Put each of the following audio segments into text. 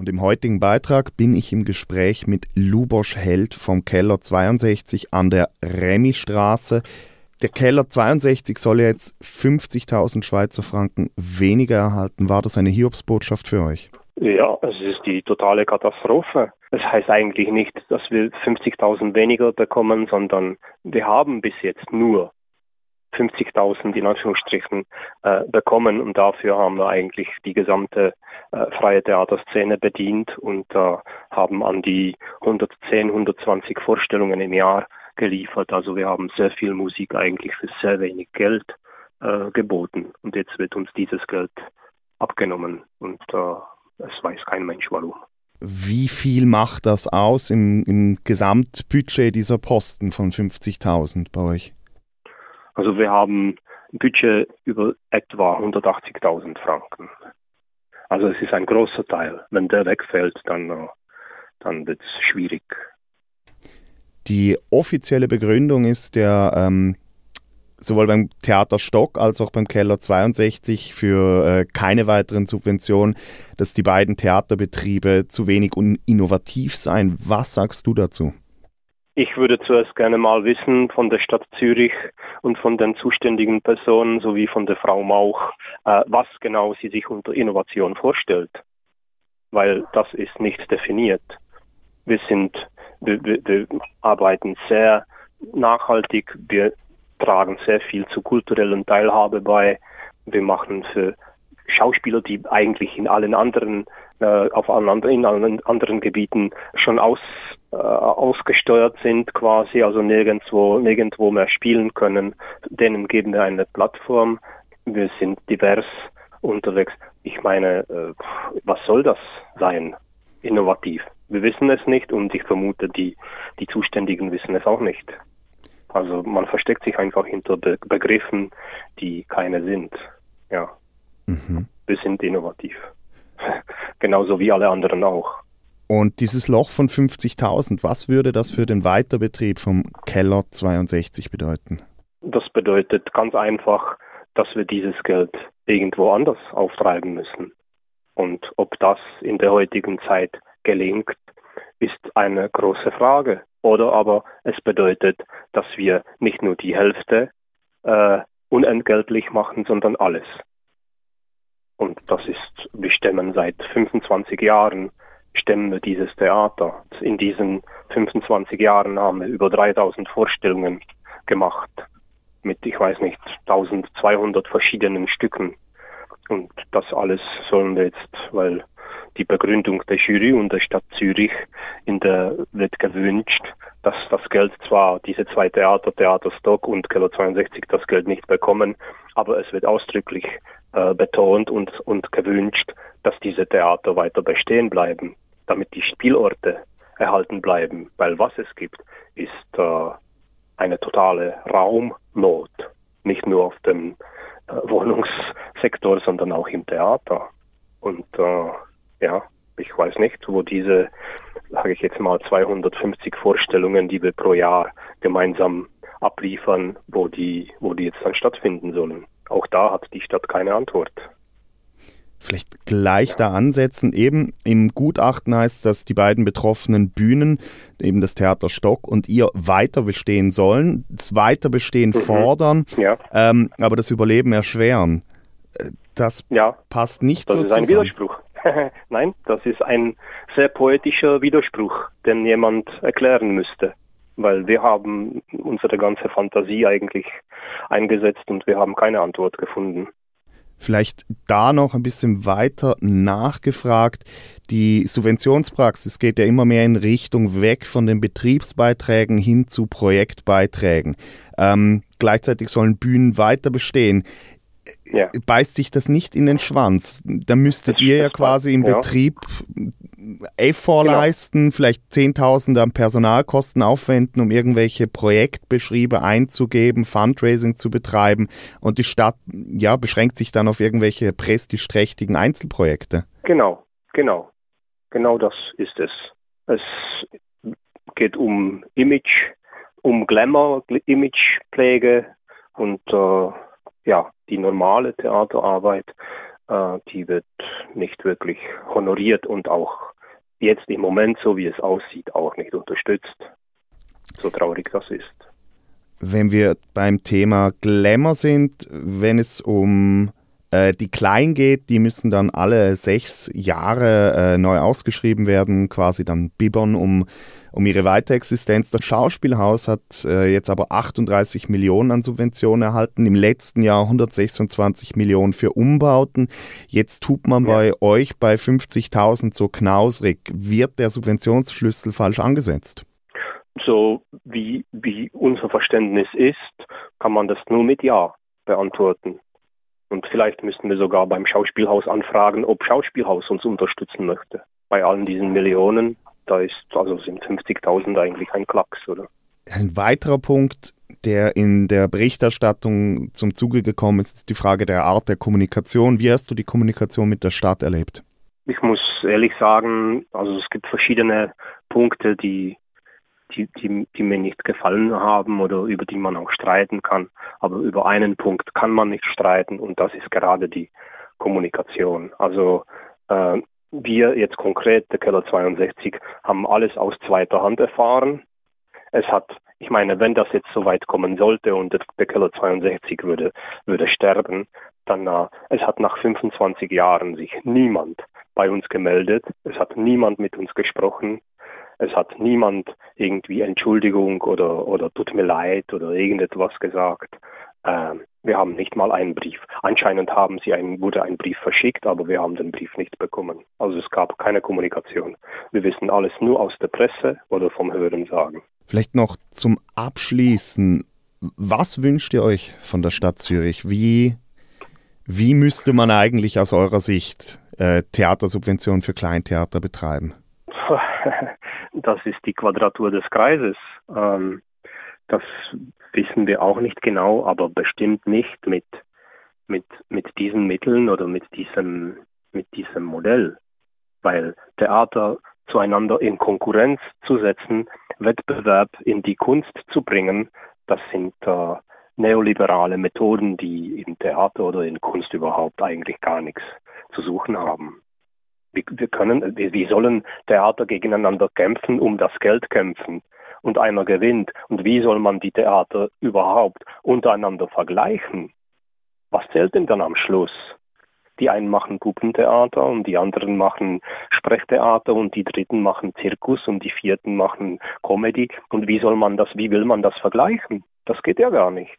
Und im heutigen Beitrag bin ich im Gespräch mit Lubosch Held vom Keller 62 an der Remistraße. Der Keller 62 soll jetzt 50.000 Schweizer Franken weniger erhalten. War das eine Hiobsbotschaft für euch? Ja, es ist die totale Katastrophe. Das heißt eigentlich nicht, dass wir 50.000 weniger bekommen, sondern wir haben bis jetzt nur 50.000 in Anführungsstrichen äh, bekommen und dafür haben wir eigentlich die gesamte äh, freie Theaterszene bedient und äh, haben an die 110, 120 Vorstellungen im Jahr geliefert. Also wir haben sehr viel Musik eigentlich für sehr wenig Geld äh, geboten und jetzt wird uns dieses Geld abgenommen und äh, es weiß kein Mensch warum. Wie viel macht das aus im, im Gesamtbudget dieser Posten von 50.000 bei euch? Also wir haben ein Budget über etwa 180.000 Franken. Also es ist ein großer Teil. Wenn der wegfällt, dann, äh, dann wird es schwierig. Die offizielle Begründung ist der ähm, sowohl beim Theater Stock als auch beim Keller 62 für äh, keine weiteren Subventionen, dass die beiden Theaterbetriebe zu wenig innovativ seien. Was sagst du dazu? Ich würde zuerst gerne mal wissen von der Stadt Zürich und von den zuständigen Personen sowie von der Frau Mauch, äh, was genau sie sich unter Innovation vorstellt. Weil das ist nicht definiert. Wir sind, wir, wir, wir arbeiten sehr nachhaltig, wir tragen sehr viel zur kulturellen Teilhabe bei. Wir machen für Schauspieler, die eigentlich in allen anderen, auf allen, in anderen Gebieten schon aus, äh, ausgesteuert sind quasi, also nirgendwo, nirgendwo mehr spielen können, denen geben wir eine Plattform. Wir sind divers unterwegs. Ich meine, äh, was soll das sein? Innovativ. Wir wissen es nicht und ich vermute, die, die Zuständigen wissen es auch nicht. Also man versteckt sich einfach hinter Be Begriffen, die keine sind. Ja. Mhm. Wir sind innovativ. Genauso wie alle anderen auch. Und dieses Loch von 50.000, was würde das für den Weiterbetrieb vom Keller 62 bedeuten? Das bedeutet ganz einfach, dass wir dieses Geld irgendwo anders auftreiben müssen. Und ob das in der heutigen Zeit gelingt, ist eine große Frage. Oder aber es bedeutet, dass wir nicht nur die Hälfte äh, unentgeltlich machen, sondern alles. Und das ist, wir stemmen seit 25 Jahren, stemmen wir dieses Theater. In diesen 25 Jahren haben wir über 3000 Vorstellungen gemacht. Mit, ich weiß nicht, 1200 verschiedenen Stücken. Und das alles sollen wir jetzt, weil die Begründung der Jury und der Stadt Zürich in der wird gewünscht, dass das Geld zwar diese zwei Theater, Theater Stock und Keller 62 das Geld nicht bekommen, aber es wird ausdrücklich äh, betont und, und gewünscht, dass diese Theater weiter bestehen bleiben, damit die Spielorte erhalten bleiben, weil was es gibt, ist äh, eine totale Raumnot, nicht nur auf dem äh, Wohnungssektor, sondern auch im Theater. Und äh, ja, ich weiß nicht, wo diese, sage ich jetzt mal, 250 Vorstellungen, die wir pro Jahr gemeinsam abliefern, wo die, wo die jetzt dann stattfinden sollen. Auch da hat die Stadt keine Antwort. Vielleicht gleich da ansetzen. Eben im Gutachten heißt, dass die beiden betroffenen Bühnen, eben das Theater Stock und ihr weiter bestehen sollen, das Weiterbestehen mhm. fordern, ja. ähm, aber das Überleben erschweren. Äh, das ja. passt nicht das so Das ist ein Widerspruch. Nein, das ist ein sehr poetischer Widerspruch, den jemand erklären müsste. Weil wir haben unsere ganze Fantasie eigentlich eingesetzt und wir haben keine Antwort gefunden. Vielleicht da noch ein bisschen weiter nachgefragt. Die Subventionspraxis geht ja immer mehr in Richtung weg von den Betriebsbeiträgen hin zu Projektbeiträgen. Ähm, gleichzeitig sollen Bühnen weiter bestehen ja. beißt sich das nicht in den Schwanz. Da müsstet das ihr ja quasi im ja. Betrieb Effort genau. leisten, vielleicht Zehntausende an Personalkosten aufwenden, um irgendwelche Projektbeschriebe einzugeben, Fundraising zu betreiben und die Stadt ja beschränkt sich dann auf irgendwelche prestigeträchtigen Einzelprojekte. Genau, genau. Genau das ist es. Es geht um Image, um Glamour, Imagepflege und äh, ja, die normale Theaterarbeit, äh, die wird nicht wirklich honoriert und auch jetzt im Moment, so wie es aussieht, auch nicht unterstützt. So traurig das ist. Wenn wir beim Thema Glamour sind, wenn es um äh, die Kleinen geht, die müssen dann alle sechs Jahre äh, neu ausgeschrieben werden, quasi dann bibbern, um, um ihre Weiterexistenz. Das Schauspielhaus hat äh, jetzt aber 38 Millionen an Subventionen erhalten, im letzten Jahr 126 Millionen für Umbauten. Jetzt tut man ja. bei euch bei 50.000 so knausrig. Wird der Subventionsschlüssel falsch angesetzt? So wie, wie unser Verständnis ist, kann man das nur mit Ja beantworten. Und vielleicht müssten wir sogar beim Schauspielhaus anfragen, ob Schauspielhaus uns unterstützen möchte. Bei allen diesen Millionen, da ist, also sind 50.000 eigentlich ein Klacks, oder? Ein weiterer Punkt, der in der Berichterstattung zum Zuge gekommen ist, ist die Frage der Art der Kommunikation. Wie hast du die Kommunikation mit der Stadt erlebt? Ich muss ehrlich sagen, also es gibt verschiedene Punkte, die die, die, die mir nicht gefallen haben oder über die man auch streiten kann. Aber über einen Punkt kann man nicht streiten und das ist gerade die Kommunikation. Also äh, wir jetzt konkret, der Keller 62, haben alles aus zweiter Hand erfahren. Es hat, ich meine, wenn das jetzt so weit kommen sollte und der Keller 62 würde, würde sterben, dann äh, es hat nach 25 Jahren sich niemand bei uns gemeldet. Es hat niemand mit uns gesprochen. Es hat niemand irgendwie Entschuldigung oder, oder tut mir leid oder irgendetwas gesagt. Ähm, wir haben nicht mal einen Brief. Anscheinend haben sie ein, wurde ein Brief verschickt, aber wir haben den Brief nicht bekommen. Also es gab keine Kommunikation. Wir wissen alles nur aus der Presse oder vom Hörensagen. Vielleicht noch zum Abschließen. Was wünscht ihr euch von der Stadt Zürich? Wie, wie müsste man eigentlich aus eurer Sicht äh, Theatersubventionen für Kleintheater betreiben? das ist die Quadratur des Kreises. Ähm, das wissen wir auch nicht genau, aber bestimmt nicht mit, mit, mit diesen Mitteln oder mit diesem, mit diesem Modell. Weil Theater zueinander in Konkurrenz zu setzen, Wettbewerb in die Kunst zu bringen, das sind äh, neoliberale Methoden, die im Theater oder in Kunst überhaupt eigentlich gar nichts zu suchen haben. Wir, können, wir, wie sollen Theater gegeneinander kämpfen, um das Geld kämpfen und einer gewinnt? Und wie soll man die Theater überhaupt untereinander vergleichen? Was zählt denn dann am Schluss? Die einen machen Puppentheater und die anderen machen Sprechtheater und die dritten machen Zirkus und die vierten machen Comedy. Und wie soll man das, wie will man das vergleichen? Das geht ja gar nicht.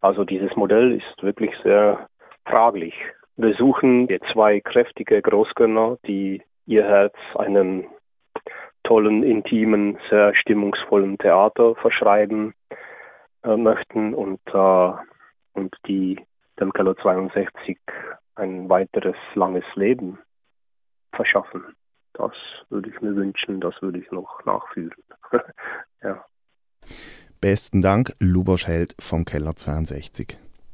Also dieses Modell ist wirklich sehr fraglich. Wir suchen zwei kräftige Großgönner, die ihr Herz einem tollen, intimen, sehr stimmungsvollen Theater verschreiben äh, möchten und, äh, und die dem Keller 62 ein weiteres langes Leben verschaffen. Das würde ich mir wünschen, das würde ich noch nachführen. ja. Besten Dank, Lubosch Held vom Keller 62.